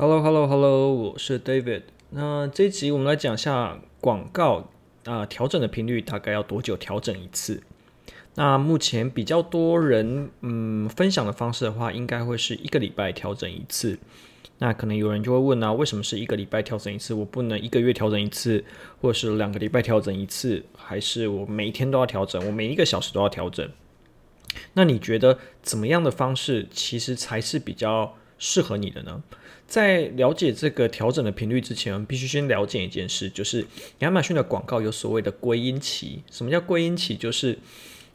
Hello，Hello，Hello，我是 David。那这一集我们来讲一下广告啊，调整的频率大概要多久调整一次？那目前比较多人嗯分享的方式的话，应该会是一个礼拜调整一次。那可能有人就会问啊，为什么是一个礼拜调整一次？我不能一个月调整一次，或者是两个礼拜调整一次，还是我每一天都要调整？我每一个小时都要调整？那你觉得怎么样的方式其实才是比较适合你的呢？在了解这个调整的频率之前，我们必须先了解一件事，就是亚马逊的广告有所谓的归因期。什么叫归因期？就是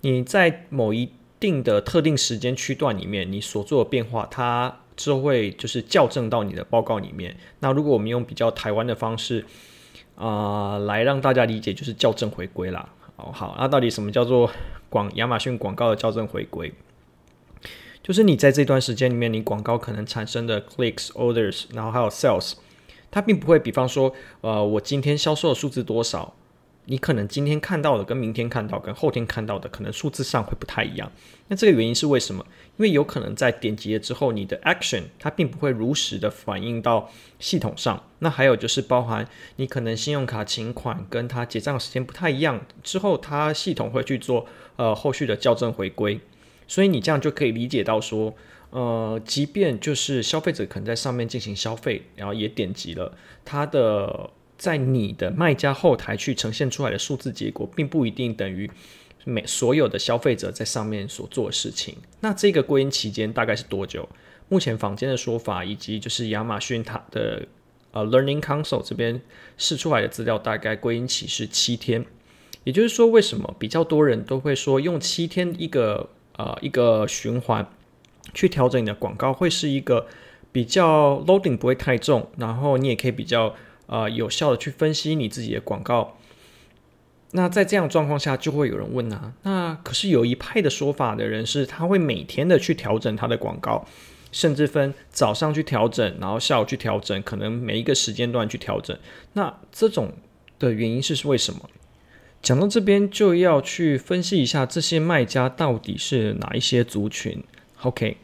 你在某一定的特定时间区段里面，你所做的变化，它就会就是校正到你的报告里面。那如果我们用比较台湾的方式啊、来让大家理解，就是校正回归啦。哦，好，那到底什么叫做广亚马逊广告的校正回归？就是你在这段时间里面，你广告可能产生的 clicks、orders，然后还有 sales，它并不会，比方说，呃，我今天销售的数字多少，你可能今天看到的跟明天看到、跟后天看到的，可能数字上会不太一样。那这个原因是为什么？因为有可能在点击了之后，你的 action 它并不会如实的反映到系统上。那还有就是包含你可能信用卡请款跟它结账时间不太一样，之后它系统会去做呃后续的校正回归。所以你这样就可以理解到说，呃，即便就是消费者可能在上面进行消费，然后也点击了，他的在你的卖家后台去呈现出来的数字结果，并不一定等于每所有的消费者在上面所做的事情。那这个归因期间大概是多久？目前坊间的说法，以及就是亚马逊它的呃 Learning Console 这边试出来的资料，大概归因期是七天。也就是说，为什么比较多人都会说用七天一个？呃，一个循环去调整你的广告，会是一个比较 loading 不会太重，然后你也可以比较呃有效的去分析你自己的广告。那在这样状况下，就会有人问啊，那可是有一派的说法的人是，他会每天的去调整他的广告，甚至分早上去调整，然后下午去调整，可能每一个时间段去调整。那这种的原因是为什么？讲到这边，就要去分析一下这些卖家到底是哪一些族群。OK，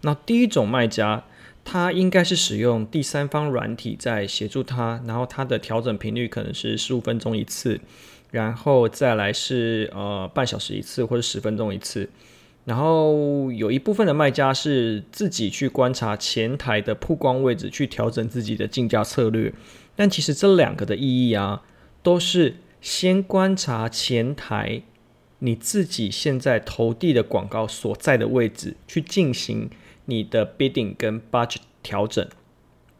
那第一种卖家，他应该是使用第三方软体在协助他，然后他的调整频率可能是十五分钟一次，然后再来是呃半小时一次或者十分钟一次。然后有一部分的卖家是自己去观察前台的曝光位置，去调整自己的竞价策略。但其实这两个的意义啊，都是。先观察前台你自己现在投递的广告所在的位置，去进行你的 bidding 跟 budget 调整。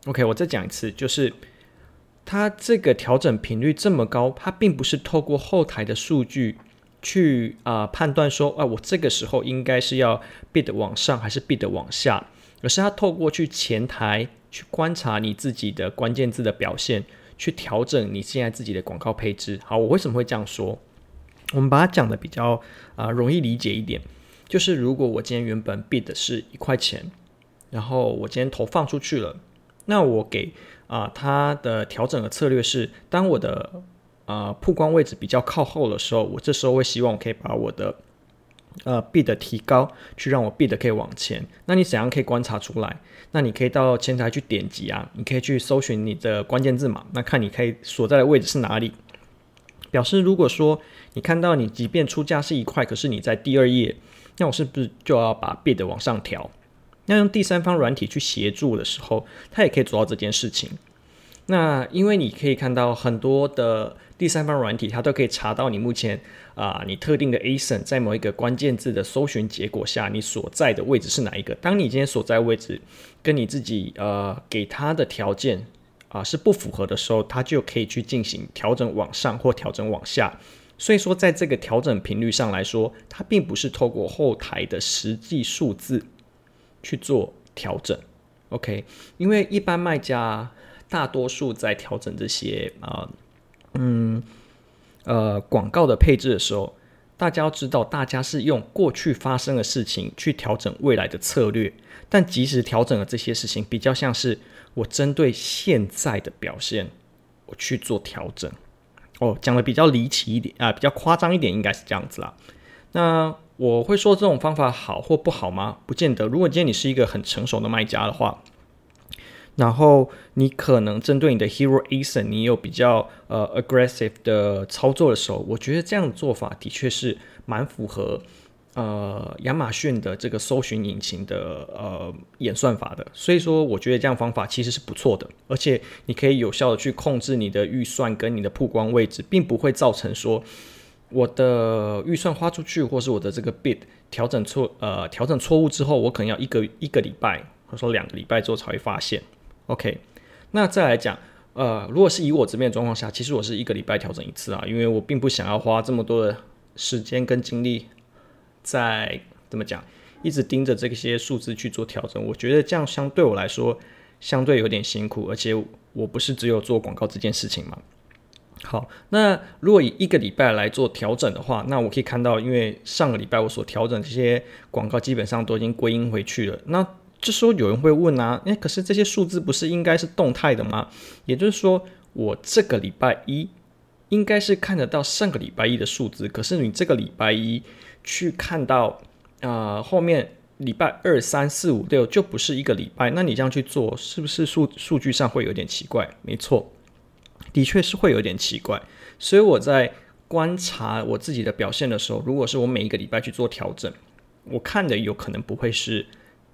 OK，我再讲一次，就是它这个调整频率这么高，它并不是透过后台的数据去啊、判断说，啊我这个时候应该是要 bid 往上还是 bid 往下，而是它透过去前台去观察你自己的关键字的表现。去调整你现在自己的广告配置。好，我为什么会这样说？我们把它讲的比较啊、容易理解一点，就是如果我今天原本 bid 的是一块钱，然后我今天投放出去了，那我给啊、它的调整的策略是，当我的啊、曝光位置比较靠后的时候，我这时候会希望我可以把我的呃，bid 提高，去让我 bid 可以往前。那你怎样可以观察出来？那你可以到前台去点击啊，你可以去搜寻你的关键字嘛。那看你可以所在的位置是哪里。表示如果说你看到你即便出价是一块，可是你在第二页，那我是不是就要把 bid 往上调？那用第三方软体去协助的时候，它也可以做到这件事情。那因为你可以看到很多的第三方软体，它都可以查到你目前啊、你特定的 ASIN 在某一个关键字的搜寻结果下，你所在的位置是哪一个？当你今天所在位置跟你自己呃给它的条件啊、是不符合的时候，它就可以去进行调整往上或调整往下。所以说，在这个调整频率上来说，它并不是透过后台的实际数字去做调整。OK，因为一般卖家。大多数在调整这些啊、嗯，呃，广告的配置的时候，大家要知道，大家是用过去发生的事情去调整未来的策略。但即使调整了这些事情，比较像是我针对现在的表现，我去做调整。哦，讲的比较离奇一点啊、比较夸张一点，应该是这样子啦。那我会说这种方法好或不好吗？不见得。如果今天你是一个很成熟的卖家的话。然后你可能针对你的 Hero ASIN，你有比较呃 aggressive 的操作的时候，我觉得这样的做法的确是蛮符合呃亚马逊的这个搜寻引擎的呃演算法的。所以说，我觉得这样方法其实是不错的，而且你可以有效的去控制你的预算跟你的曝光位置，并不会造成说我的预算花出去，或是我的这个 bid 调整错呃调整错误之后，我可能要一个一个礼拜或者说两个礼拜之后才会发现。OK，那再来讲，呃，如果是以我这边的状况下，其实我是一个礼拜调整一次啊，因为我并不想要花这么多的时间跟精力在怎么讲，一直盯着这些数字去做调整。我觉得这样相对我来说相对有点辛苦，而且我不是只有做广告这件事情嘛。好，那如果以一个礼拜来做调整的话，那我可以看到，因为上个礼拜我所调整这些广告基本上都已经归因回去了，那。这时候有人会问啊，诶，可是这些数字不是应该是动态的吗？也就是说，我这个礼拜一应该是看得到上个礼拜一的数字，可是你这个礼拜一去看到啊、后面礼拜二、三、四、五、六就不是一个礼拜，那你这样去做，是不是数数据上会有点奇怪？没错，的确是会有点奇怪。所以我在观察我自己的表现的时候，如果是我每一个礼拜去做调整，我看的有可能不会是。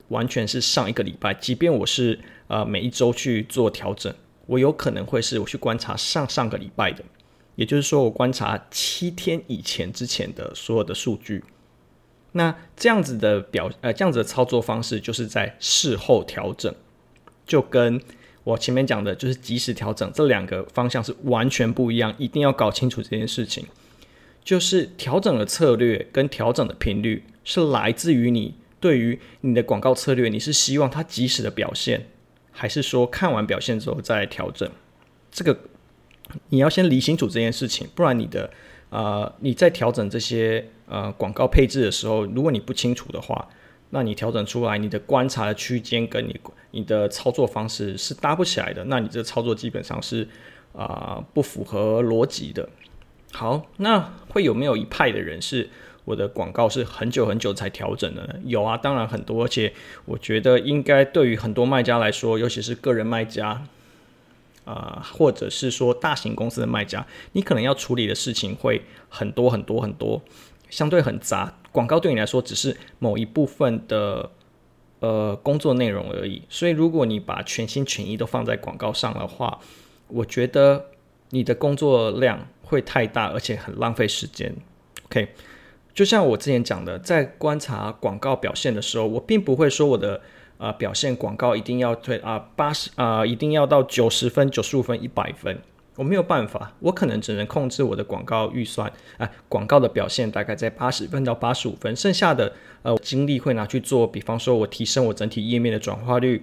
完全是上一个礼拜，即便我是呃每一周去做调整，我有可能会是我去观察上上个礼拜的，也就是说我观察七天以前之前的所有的数据。那这样子的表呃这样子的操作方式，就是在事后调整，就跟我前面讲的就是即时调整这两个方向是完全不一样，一定要搞清楚这件事情。就是调整的策略跟调整的频率是来自于你。对于你的广告策略，你是希望它及时的表现，还是说看完表现之后再调整？这个你要先理清楚这件事情，不然你的呃你在调整这些呃广告配置的时候，如果你不清楚的话，那你调整出来你的观察的区间跟你你的操作方式是搭不起来的，那你这操作基本上是啊、不符合逻辑的。好，那会有没有一派的人是？我的广告是很久很久才调整的呢？有啊，当然很多，而且我觉得应该对于很多卖家来说，尤其是个人卖家，啊、呃，或者是说大型公司的卖家，你可能要处理的事情会很多很多很多，相对很杂。广告对你来说只是某一部分的呃工作内容而已，所以如果你把全心全意都放在广告上的话，我觉得你的工作量会太大，而且很浪费时间。OK。就像我之前讲的，在观察广告表现的时候，我并不会说我的呃表现广告一定要推啊八十啊一定要到九十分、九十五分、一百分，我没有办法，我可能只能控制我的广告预算啊广告的表现大概在八十分到八十五分，剩下的呃精力会拿去做，比方说我提升我整体页面的转化率，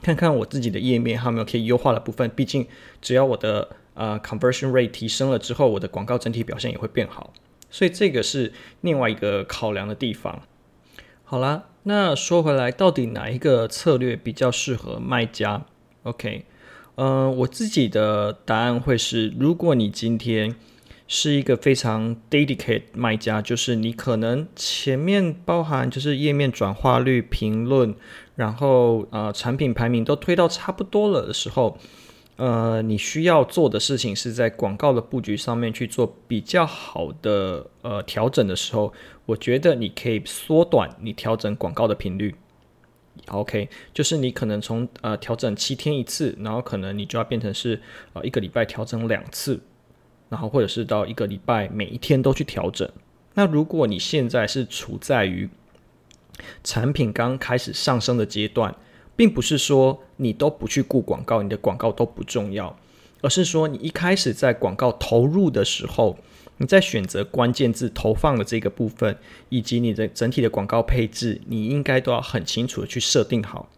看看我自己的页面还有没有可以优化的部分，毕竟只要我的呃 conversion rate 提升了之后，我的广告整体表现也会变好。所以这个是另外一个考量的地方。好啦，那说回来，到底哪一个策略比较适合卖家？OK，嗯、我自己的答案会是：如果你今天是一个非常 dedicated 卖家，就是你可能前面包含就是页面转化率、评论，然后呃产品排名都推到差不多了的时候。呃，你需要做的事情是在广告的布局上面去做比较好的呃调整的时候，我觉得你可以缩短你调整广告的频率。OK，就是你可能从呃调整七天一次，然后可能你就要变成是呃一个礼拜调整两次，然后或者是到一个礼拜每一天都去调整。那如果你现在是处在于产品刚开始上升的阶段，并不是说你都不去顾广告，你的广告都不重要，而是说你一开始在广告投入的时候，你在选择关键字投放的这个部分，以及你的整体的广告配置，你应该都要很清楚的去设定好。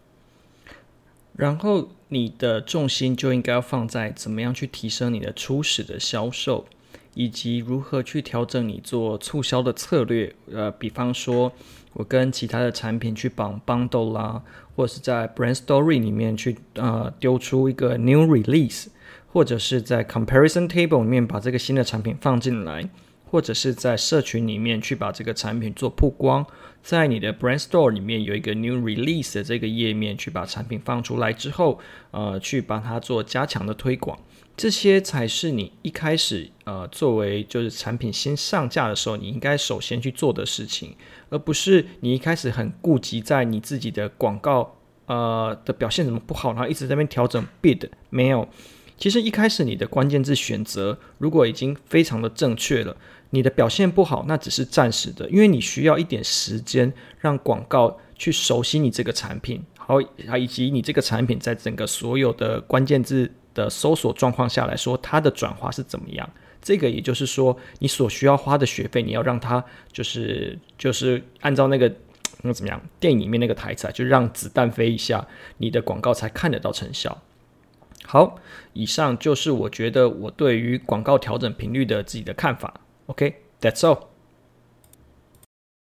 然后你的重心就应该要放在怎么样去提升你的初始的销售，以及如何去调整你做促销的策略。呃，比方说。我跟其他的产品去绑 bundle 啦，或者是在 brand story 里面去呃丢出一个 new release，或者是在 comparison table 里面把这个新的产品放进来，或者是在社群里面去把这个产品做曝光，在你的 Brand Store 里面有一个 New Release 的这个页面去把产品放出来之后，呃，去帮它做加强的推广，这些才是你一开始呃作为就是产品先上架的时候，你应该首先去做的事情，而不是你一开始很顾及在你自己的广告呃的表现怎么不好，然后一直在那边调整 Bid 没有。其实一开始你的关键字选择如果已经非常的正确了，你的表现不好那只是暂时的，因为你需要一点时间让广告去熟悉你这个产品，好，以及你这个产品在整个所有的关键字的搜索状况下来说，它的转化是怎么样。这个也就是说，你所需要花的学费，你要让它就是就是按照那个那怎么样电影里面那个台词啊，就让子弹飞一下，你的广告才看得到成效。好，以上就是我觉得我对于广告调整频率的自己的看法。OK，that's all。